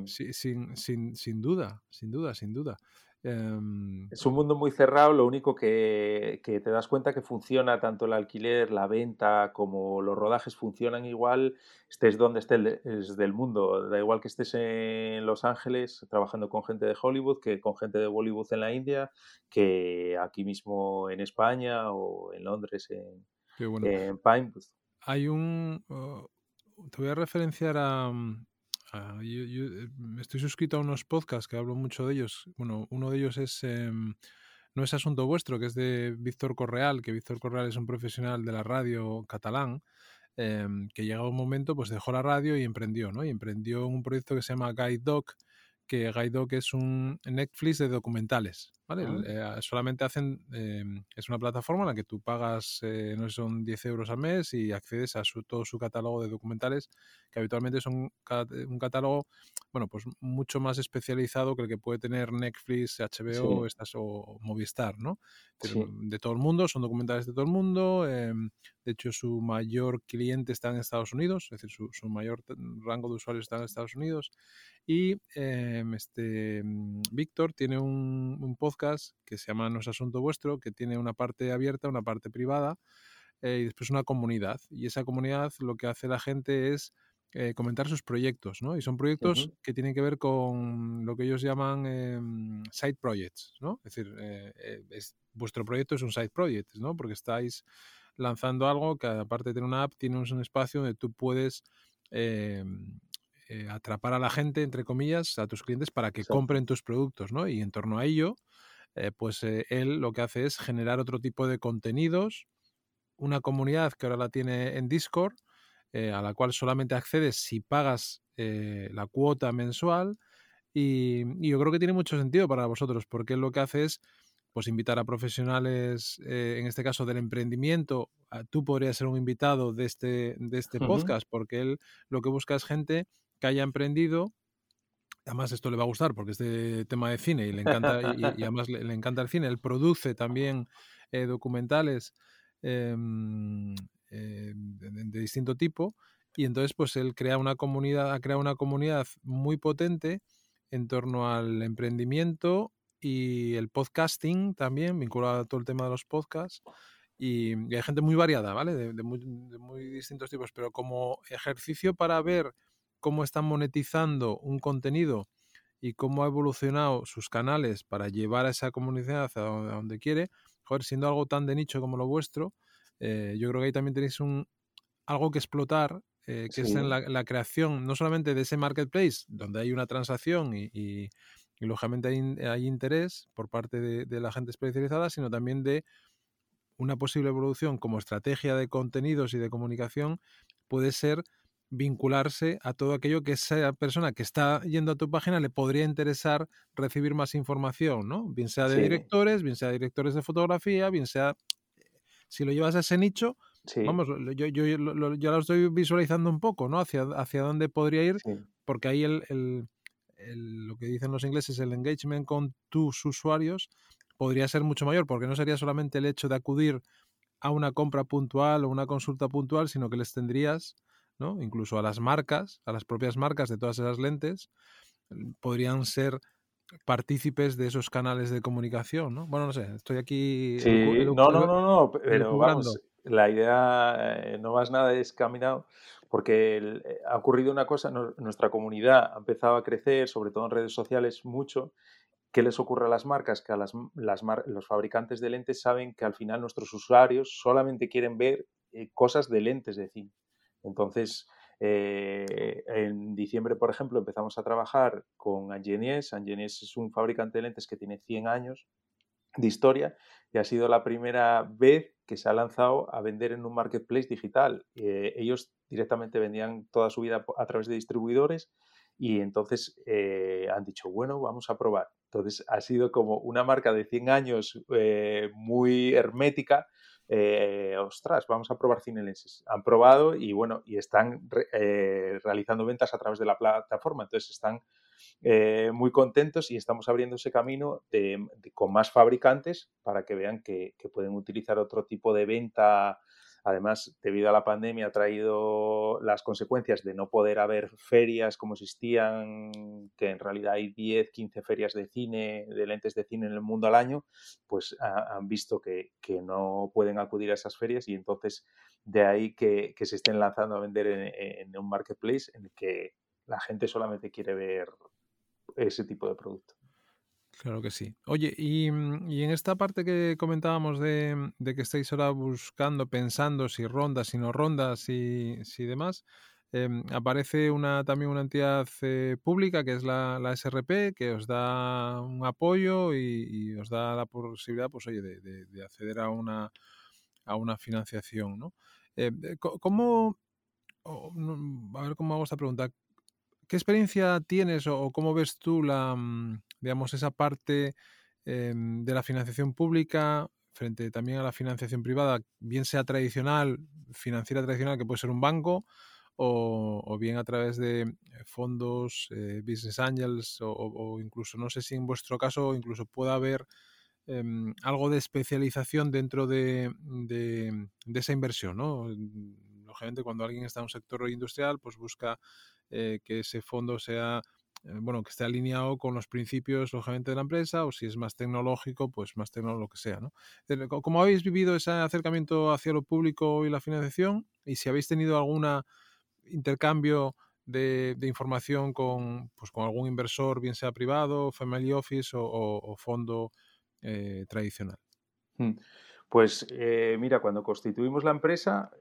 Sí, sin, sin, sin, duda, sin duda, sin duda. Em, es un mundo muy cerrado, lo único que, te das cuenta que funciona tanto el alquiler, la venta, como los rodajes funcionan igual, estés donde estés del mundo. Da igual que estés en Los Ángeles trabajando con gente de Hollywood, que con gente de Bollywood en la India, que aquí mismo en España o en Londres, en, Pine. Hay un... Oh, te voy a referenciar a, Ah, yo, eh, estoy suscrito a unos podcasts que hablo mucho de ellos. Bueno, uno de ellos es em, No es asunto vuestro, que es de Víctor Correal, que Víctor Correal es un profesional de la radio catalán, em, que llega un momento, pues dejó la radio y emprendió, ¿no? Y emprendió un proyecto que se llama Guide Doc, que Guide Doc es un Netflix de documentales. ¿Vale? Eh, solamente hacen, em, es una plataforma en la que tú pagas, eh, no son 10 euros al mes y accedes a su, todo su catálogo de documentales, que habitualmente son un catálogo, bueno, pues mucho más especializado que el que puede tener Netflix, HBO estas, o Movistar, ¿no? De todo el mundo, son documentales de todo el mundo, em, de hecho su mayor cliente está en Estados Unidos, es decir, su, su mayor rango de usuarios está en Estados Unidos y em, este, mm, Víctor tiene un, un podcast que se llama No es asunto vuestro, que tiene una parte abierta, una parte privada eh, y después una comunidad. Y esa comunidad lo que hace la gente es eh, comentar sus proyectos, ¿no? Y son proyectos que tienen que ver con lo que ellos llaman em, side projects, ¿no? Es decir, eh, es, vuestro proyecto es un side project, ¿no? Porque estáis lanzando algo que aparte de tener una app, tiene un espacio donde tú puedes em, atrapar a la gente, entre comillas, a tus clientes para que compren tus productos, ¿no? Y en torno a ello, eh, pues eh, él lo que hace es generar otro tipo de contenidos, una comunidad que ahora la tiene en Discord, eh, a la cual solamente accedes si pagas la cuota mensual. Y, yo creo que tiene mucho sentido para vosotros, porque él lo que hace es pues invitar a profesionales, en este caso del emprendimiento. tú podrías ser un invitado de este, de este podcast, porque él lo que busca es gente que haya emprendido además esto le va a gustar porque es de tema de cine y le encanta y, además le, encanta el cine. Él produce también eh, documentales em, eh, de, distinto tipo y entonces pues él crea una comunidad, ha creado una comunidad muy potente en torno al emprendimiento y el podcasting también, vinculado a todo el tema de los podcasts. Y, hay gente muy variada, ¿vale? de muy distintos tipos, pero como ejercicio para ver cómo están monetizando un contenido y cómo ha evolucionado sus canales para llevar a esa comunidad a donde, quiere, joder, siendo algo tan de nicho como lo vuestro, eh, yo creo que ahí también tenéis un, algo que explotar, eh, que es en la, creación no solamente de ese marketplace, donde hay una transacción y, lógicamente hay, interés por parte de, de, la gente especializada, sino también de una posible evolución como estrategia de contenidos y de comunicación puede ser vincularse a todo aquello que esa persona que está yendo a tu página le podría interesar recibir más información, ¿no? Bien sea de directores, bien sea de directores de fotografía, bien sea... Si lo llevas a ese nicho, vamos, yo, yo, yo, lo estoy visualizando un poco, ¿no? Hacia, hacia dónde podría ir, porque ahí el, el, lo que dicen los ingleses, el engagement con tus usuarios podría ser mucho mayor, porque no sería solamente el hecho de acudir a una compra puntual o una consulta puntual, sino que les tendrías incluso a las marcas, a las propias marcas de todas esas lentes, mm, podrían ser partícipes de esos canales de comunicación, ¿no? Bueno, no sé, estoy aquí... Sí, no, no, no, no, pero vamos, la idea eh, no más nada es caminado porque eh, ha ocurrido una cosa, nuestra comunidad ha empezado a crecer, sobre todo en redes sociales, mucho. ¿Qué les ocurre a las marcas? Que a las, los fabricantes de lentes saben que al final nuestros usuarios solamente quieren ver eh, cosas de lentes de cine. Entonces, eh, en diciembre, por ejemplo, empezamos a trabajar con Angenies. Angenies es un fabricante de lentes que tiene 100 años de historia y ha sido la primera vez que se ha lanzado a vender en un marketplace digital. Eh, ellos directamente vendían toda su vida a través de distribuidores y entonces eh, han dicho, bueno, vamos a probar. Entonces ha sido como una marca de 100 años muy hermética. Eh, ostras, vamos a probar cinelenses. Han probado y bueno, y están realizando ventas a través de la plataforma. Entonces están muy contentos y estamos abriendo ese camino con más fabricantes para que vean que, pueden utilizar otro tipo de venta Además, debido a la pandemia ha traído las consecuencias de no poder haber ferias como existían, que en realidad hay 10, 15 ferias de cine, de lentes de cine en el mundo al año, pues han visto que, no pueden acudir a esas ferias y entonces de ahí que, se estén lanzando a vender en, un marketplace en el que la gente solamente quiere ver ese tipo de producto. Claro que sí. Oye, y, mm, en esta parte que comentábamos de, que estáis ahora buscando, pensando si rondas, si no rondas, y si demás, em, aparece una, también una entidad eh, pública que es la, SRP, que os da un apoyo y, os da la posibilidad, pues oye, de, acceder a una, a una financiación, ¿no? Eh, ¿Cómo, a ver cómo hago esta pregunta, ¿qué experiencia tienes o cómo ves tú la mm, digamos, esa parte em, de la financiación pública frente también a la financiación privada, bien sea tradicional, financiera tradicional, que puede ser un banco, o, bien a través de eh, fondos, eh, business angels, o, incluso, no sé si en vuestro caso, incluso pueda haber em, algo de especialización dentro de, de, esa inversión, ¿no? Lógicamente, cuando alguien está en un sector industrial, pues busca eh, que ese fondo sea eh, bueno, que esté alineado con los principios, lógicamente, de la empresa, o si es más tecnológico, pues más tecnológico, lo que sea, ¿no? ¿Cómo habéis vivido ese acercamiento hacia lo público y la financiación? Y si habéis tenido algún intercambio de, información con, pues, con algún inversor, bien sea privado, family office o, fondo eh, tradicional. Hmm. Pues eh, mira, cuando constituimos la empresa,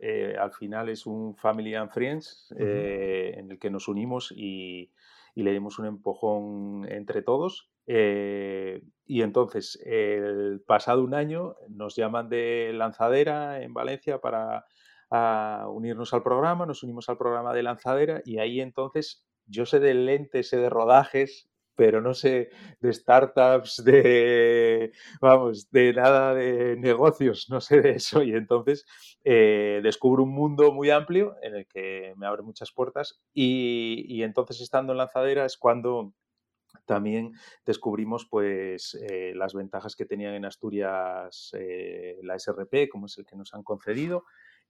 al final es un Family and Friends en el que nos unimos y, y le dimos un empujón entre todos. Eh, y entonces, el pasado un año, nos llaman de lanzadera en Valencia para unirnos al programa, nos unimos al programa de lanzadera y ahí entonces yo sé de lentes, sé de rodajes, pero no sé de startups, de, vamos, de nada de negocios, no sé de eso. Y entonces eh, descubro un mundo muy amplio en el que me abre muchas puertas y, entonces estando en lanzadera es cuando también descubrimos pues eh, las ventajas que tenían en Asturias eh, la SRP, como es el que nos han concedido,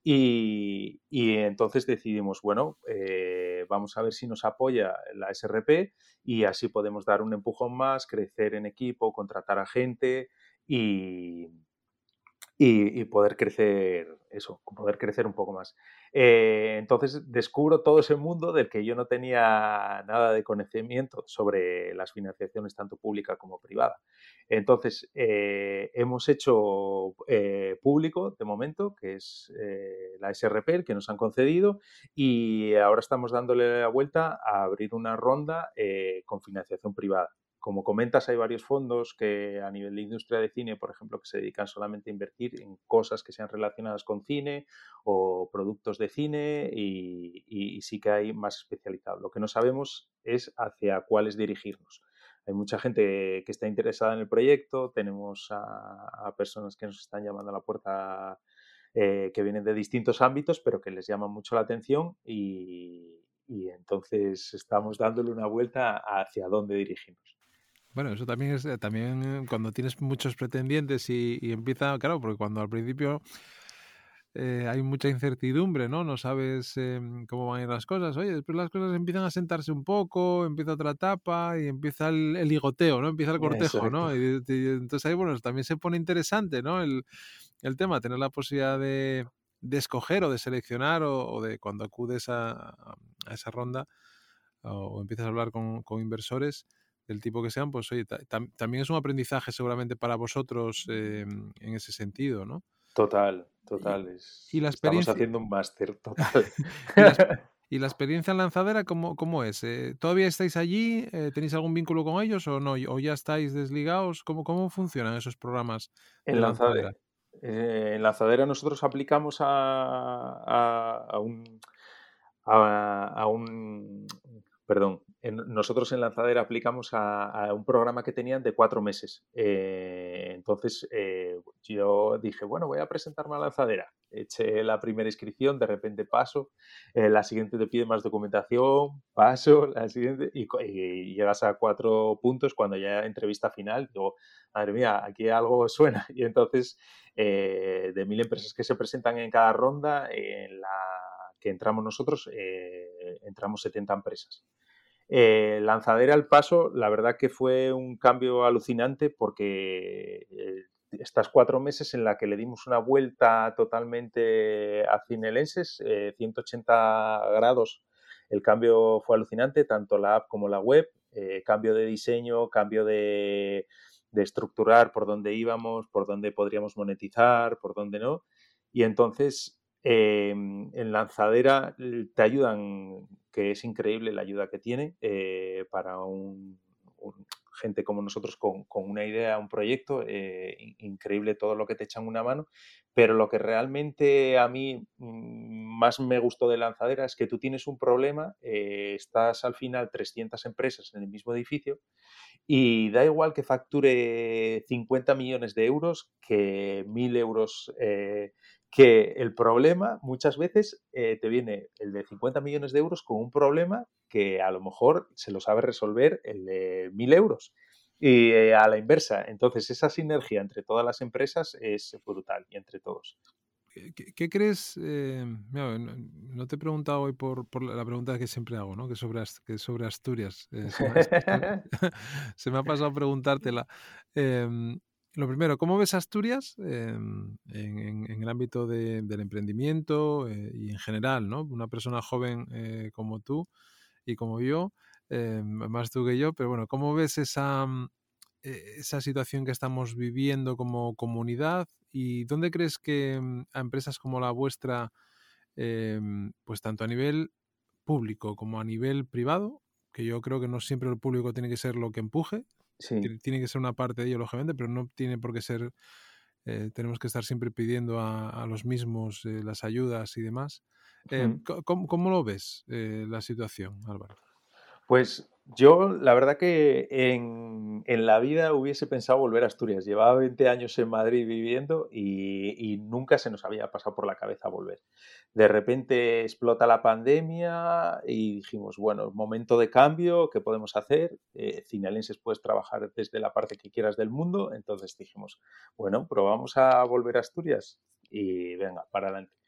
y, entonces decidimos, bueno, eh, vamos a ver si nos apoya la SRP y así podemos dar un empujón más, crecer en equipo, contratar a gente y, y, poder crecer eso, poder crecer un poco más. Eh, entonces descubro todo ese mundo del que yo no tenía nada de conocimiento sobre las financiaciones tanto pública como privada. Entonces eh, hemos hecho eh, público de momento, que es la SRP, el que nos han concedido, y ahora estamos dándole la vuelta a abrir una ronda con financiación privada como comentas, hay varios fondos que a nivel de industria de cine, por ejemplo, que se dedican solamente a invertir en cosas que sean relacionadas con cine o productos de cine y, sí que hay más especializado. Lo que no sabemos es hacia cuáles dirigirnos. Hay mucha gente que está interesada en el proyecto, tenemos a, personas que nos están llamando a la puerta eh, que vienen de distintos ámbitos, pero que les llama mucho la atención y, y entonces estamos dándole una vuelta hacia dónde dirigirnos. Bueno, eso también es eh, también cuando tienes muchos pretendientes y, empieza, claro, porque cuando al principio eh, hay mucha incertidumbre, ¿no? No sabes em, cómo van a ir las cosas. Oye, después las cosas empiezan a sentarse un poco, empieza otra etapa y empieza el, ligoteo, ¿no? Empieza el cortejo, ¿no? Y, entonces ahí, bueno, también se pone interesante, ¿no? El, tema, tener la posibilidad de, escoger o de seleccionar o, de cuando acudes a, esa ronda o, empiezas a hablar con, con inversores del tipo que sean, pues oye, también es un aprendizaje seguramente para vosotros em, en ese sentido, ¿no? Total, total. Y, la experiencia... Estamos haciendo un máster, total. ¿Y, la, experiencia en lanzadera cómo, cómo es? Eh, ¿Todavía estáis allí? Eh, ¿Tenéis algún vínculo con ellos o no? ¿O ya estáis desligados? ¿Cómo, cómo funcionan esos programas en lanzadera? Eh, en lanzadera nosotros aplicamos a, a, un... A, a un perdón, nosotros en Lanzadera aplicamos a, un programa que tenían de cuatro meses. Eh, entonces eh, yo dije, bueno, voy a presentarme a Lanzadera. Eché la primera inscripción, de repente paso, la siguiente te pide más documentación, paso, la siguiente, y, llegas a cuatro puntos cuando ya entrevista final, digo, madre mía, aquí algo suena. Y entonces, de mil empresas que se presentan en cada ronda, en la que entramos nosotros, entramos 70 empresas. Eh, lanzadera al paso, la verdad que fue un cambio alucinante porque eh, estas cuatro meses en la que le dimos una vuelta totalmente a cinelenses, 180 eh, grados, el cambio fue alucinante, tanto la app como la web, cambio de diseño, cambio de, de estructurar por dónde íbamos, por dónde podríamos monetizar, por dónde no. Y entonces Em, en Lanzadera te ayudan, que es increíble la ayuda que tiene eh, para gente como nosotros con, una idea, un proyecto, eh, increíble todo lo que te echan una mano, pero lo que realmente a mí mm, más me gustó de Lanzadera es que tú tienes un problema, eh, estás al final 300 empresas en el mismo edificio y da igual que facture 50 millones de euros que 1000 euros que el problema muchas veces eh, te viene el de 50 millones de euros con un problema que a lo mejor se lo sabe resolver el de 1000 euros. Y eh, a la inversa. Entonces, esa sinergia entre todas las empresas es brutal y entre todos. ¿Qué, crees? Eh, no, te he preguntado hoy por, la pregunta que siempre hago, ¿no? Que sobre, que sobre Asturias. se, me, ha pasado preguntártela. Em, lo primero, ¿cómo ves Asturias em, en, el ámbito del emprendimiento eh, y en general, ¿no? Una persona joven eh, como tú y como yo, em, más tú que yo, pero bueno, ¿cómo ves esa, mm, esa situación que estamos viviendo como comunidad y dónde crees que mm, a empresas como la vuestra, em, pues tanto a nivel público como a nivel privado, que yo creo que no siempre el público tiene que ser lo que empuje, tiene que ser una parte de ello, lógicamente, pero no tiene por qué ser. Eh, tenemos que estar siempre pidiendo a, los mismos eh, las ayudas y demás. Eh, ¿cómo, lo ves la situación, Álvaro? Pues yo, la verdad que en, la vida hubiese pensado volver a Asturias. Llevaba 20 años en Madrid viviendo y, nunca se nos había pasado por la cabeza volver. De repente explota la pandemia y dijimos, bueno, momento de cambio, ¿qué podemos hacer? Eh, Cinelenses puedes trabajar desde la parte que quieras del mundo. Entonces dijimos, bueno, probamos a volver a Asturias y venga, para adelante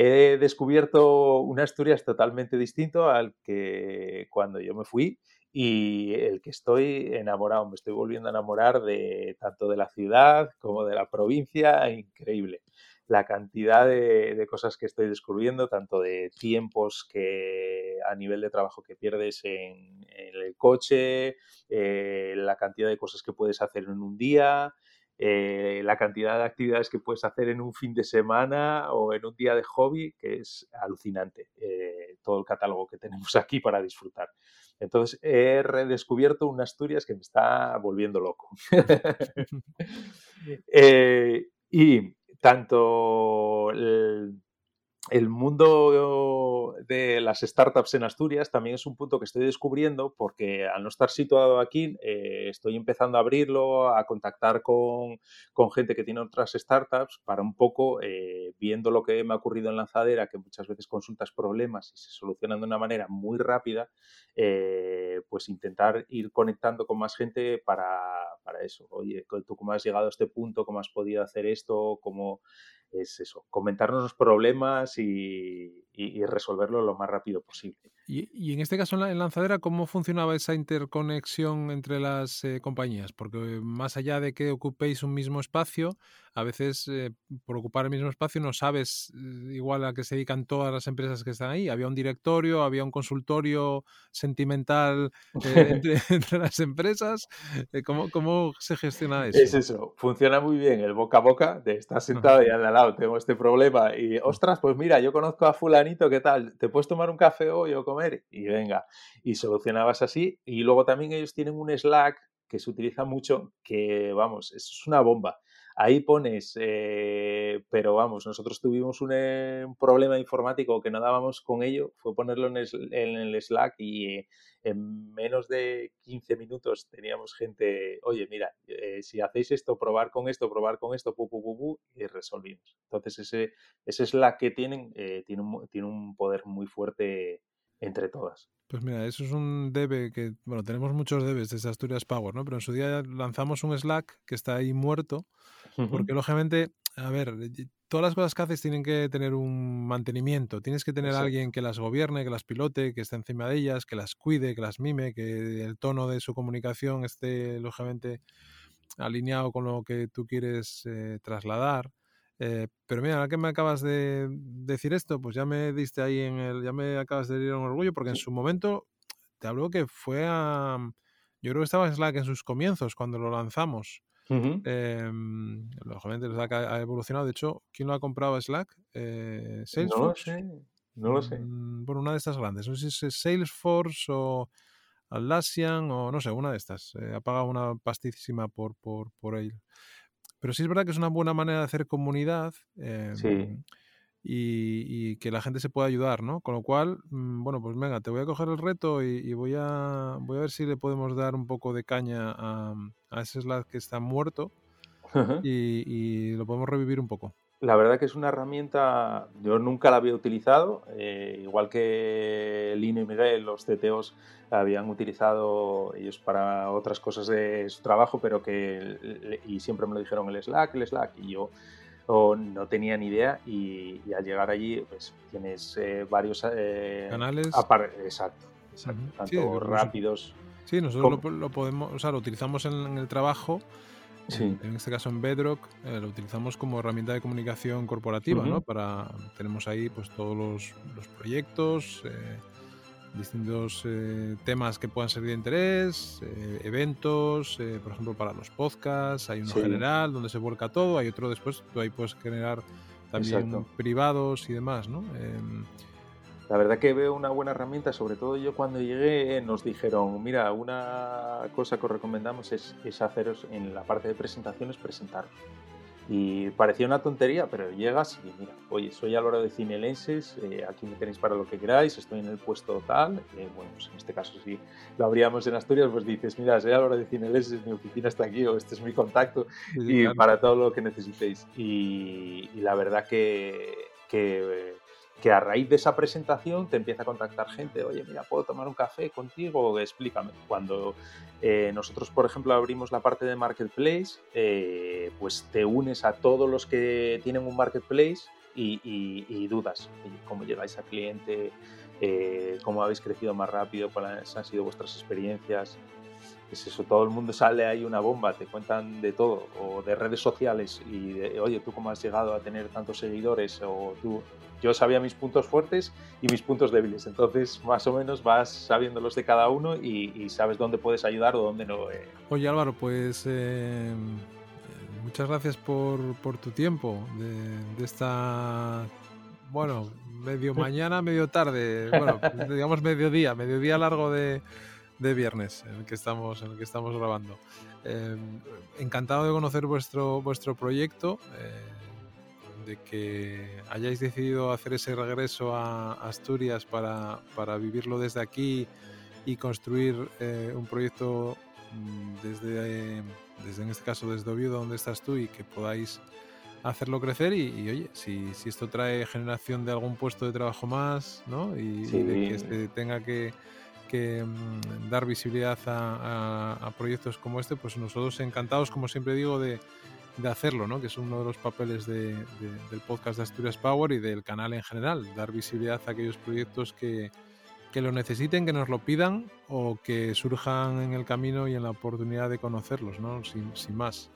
he descubierto una Asturias totalmente distinto al que cuando yo me fui y el que estoy enamorado, me estoy volviendo a enamorar de tanto de la ciudad como de la provincia, increíble. La cantidad de, cosas que estoy descubriendo, tanto de tiempos que a nivel de trabajo que pierdes en, el coche, eh, la cantidad de cosas que puedes hacer en un día, eh, la cantidad de actividades que puedes hacer en un fin de semana o en un día de hobby, que es alucinante, eh, todo el catálogo que tenemos aquí para disfrutar. Entonces he redescubierto una Asturias que me está volviendo loco. Eh, y tanto el, el mundo de las startups en Asturias también es un punto que estoy descubriendo porque al no estar situado aquí eh, estoy empezando a abrirlo, a contactar con, gente que tiene otras startups para un poco, eh, viendo lo que me ha ocurrido en Lanzadera, que muchas veces consultas problemas y se solucionan de una manera muy rápida, eh, pues intentar ir conectando con más gente para, para eso. Oye, ¿tú cómo has llegado a este punto? ¿Cómo has podido hacer esto? ¿Cómo es eso, comentarnos los problemas y, resolverlo lo más rápido posible. Y, en este caso, en Lanzadera, ¿cómo funcionaba esa interconexión entre las eh, compañías? Porque más allá de que ocupéis un mismo espacio, a veces eh, por ocupar el mismo espacio no sabes eh, igual a qué se dedican todas las empresas que están ahí. Había un directorio, había un consultorio sentimental entre, las empresas. ¿cómo, ¿cómo, se gestiona eso? Es eso, funciona muy bien el boca a boca de estar sentado y al lado tengo este problema y ostras, pues mira, yo conozco a fulanito, ¿qué tal? ¿Te puedes tomar un café hoy o y venga, y solucionabas así. Y luego también ellos tienen un Slack que se utiliza mucho, que vamos, es una bomba. ahí pones, eh, pero vamos, nosotros tuvimos un, problema informático que no dábamos con ello, fue ponerlo en el, Slack y en menos de 15 minutos teníamos gente, oye, mira, eh, si hacéis esto, probar con esto, probar con esto, pu, pu, pu, y resolvimos. Entonces ese, ese Slack que tienen tiene, tiene un poder muy fuerte entre todas. Pues mira, eso es un debe que, bueno, tenemos muchos debes desde Asturias Power, ¿no? Pero en su día lanzamos un Slack que está ahí muerto, porque lógicamente, a ver, todas las cosas que haces tienen que tener un mantenimiento, tienes que tener alguien que las gobierne, que las pilote, que esté encima de ellas, que las cuide, que las mime, que el tono de su comunicación esté, lógicamente, alineado con lo que tú quieres eh, trasladar. Eh, pero mira, ahora que me acabas de decir esto, pues ya me diste ahí en el, ya me acabas de ir un orgullo, porque en su momento te hablo que fue a, yo creo que estaba Slack en sus comienzos cuando lo lanzamos. Em, lógicamente Slack ha, evolucionado. De hecho, ¿quién lo ha comprado Slack? Eh, Salesforce. No lo sé. No lo sé. Mm, bueno, una de estas grandes. No sé si es Salesforce o Atlassian o no sé, una de estas. Eh, ha pagado una pastísima por, por, por ello. Pero sí es verdad que es una buena manera de hacer comunidad em, y, que la gente se pueda ayudar, ¿no? Con lo cual, mm, bueno, pues venga, te voy a coger el reto y, voy, a, voy a ver si le podemos dar un poco de caña a, a ese Slack que está muerto y lo podemos revivir un poco. La verdad que es una herramienta, yo nunca la había utilizado, eh, igual que Lino y Miguel, los CTOs habían utilizado ellos para otras cosas de su trabajo, pero que, y siempre me lo dijeron el Slack, el Slack, y yo no tenía ni idea y, al llegar allí pues tienes eh, varios eh, canales. Exacto, tanto rápidos. Sí, nosotros lo, podemos, o sea, lo utilizamos en el trabajo en este caso en Bedrock eh, lo utilizamos como herramienta de comunicación corporativa, ¿no? Para, tenemos ahí pues todos los, proyectos, eh, distintos eh, temas que puedan ser de interés, eventos, por ejemplo para los podcasts, hay uno general donde se vuelca todo, hay otro después, tú ahí puedes generar también privados y demás, ¿no? La verdad que veo una buena herramienta, sobre todo yo cuando llegué nos dijeron, mira, una cosa que os recomendamos es, haceros en la parte de presentaciones, presentar. Y parecía una tontería, pero llegas y mira, oye, soy Álvaro de Cinelenses, eh, aquí me tenéis para lo que queráis, estoy en el puesto tal. Eh, bueno, pues en este caso si lo abríamos en Asturias, pues dices, mira, soy Álvaro de Cinelenses, mi oficina está aquí o este es mi contacto y para todo lo que necesitéis. Y, la verdad que, que que a raíz de esa presentación te empieza a contactar gente, oye, mira, ¿puedo tomar un café contigo? Explícame. Cuando eh, nosotros, por ejemplo, abrimos la parte de Marketplace, eh, pues te unes a todos los que tienen un Marketplace y, dudas, cómo llegáis al cliente, eh, cómo habéis crecido más rápido, cuáles han sido vuestras experiencias. Es eso, todo el mundo sale ahí una bomba, te cuentan de todo, o de redes sociales, y de, oye, ¿tú cómo has llegado a tener tantos seguidores? O tú, yo sabía mis puntos fuertes y mis puntos débiles. Entonces, más o menos vas sabiendo los de cada uno y, sabes dónde puedes ayudar o dónde no. Eh. Oye, Álvaro, pues eh, muchas gracias por, tu tiempo de, esta, bueno, medio mañana, medio tarde, bueno, digamos mediodía, mediodía largo de, viernes en el que estamos, en el que estamos grabando. Eh, encantado de conocer vuestro, vuestro proyecto de que hayáis decidido hacer ese regreso a Asturias para, para vivirlo desde aquí y construir eh, un proyecto mm, desde, desde, en este caso, desde Oviedo, donde estás tú, y que podáis hacerlo crecer y, oye, si, si, esto trae generación de algún puesto de trabajo más, ¿no? Y, de que tenga que, que mm, dar visibilidad a, a, proyectos como este, pues nosotros encantados, como siempre digo, de, de hacerlo, ¿no? que es uno de los papeles de, del podcast de Asturias Power y del canal en general, dar visibilidad a aquellos proyectos que, que lo necesiten, que nos lo pidan o que surjan en el camino y en la oportunidad de conocerlos, ¿no? sin, sin más.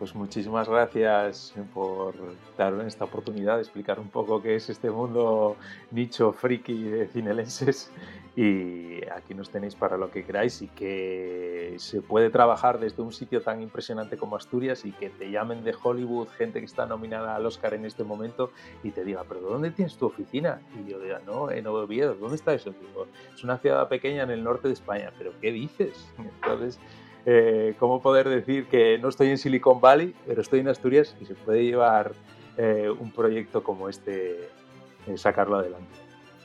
Pues muchísimas gracias por dar esta oportunidad de explicar un poco qué es este mundo nicho friki de cinelenses y aquí nos tenéis para lo que queráis y que se puede trabajar desde un sitio tan impresionante como Asturias y que te llamen de Hollywood gente que está nominada al Oscar en este momento y te diga, pero ¿dónde tienes tu oficina? Y yo diga, no, en Oviedo, ¿dónde está eso? es una ciudad pequeña en el norte de España, pero ¿qué dices? Entonces eh, cómo poder decir que no estoy en Silicon Valley, pero estoy en Asturias y se puede llevar eh, un proyecto como este, sacarlo adelante.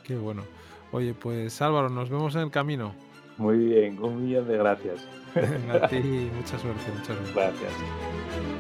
Qué bueno. Oye, pues Álvaro, nos vemos en el camino. Muy bien, un millón de gracias. A ti, mucha suerte, muchas gracias.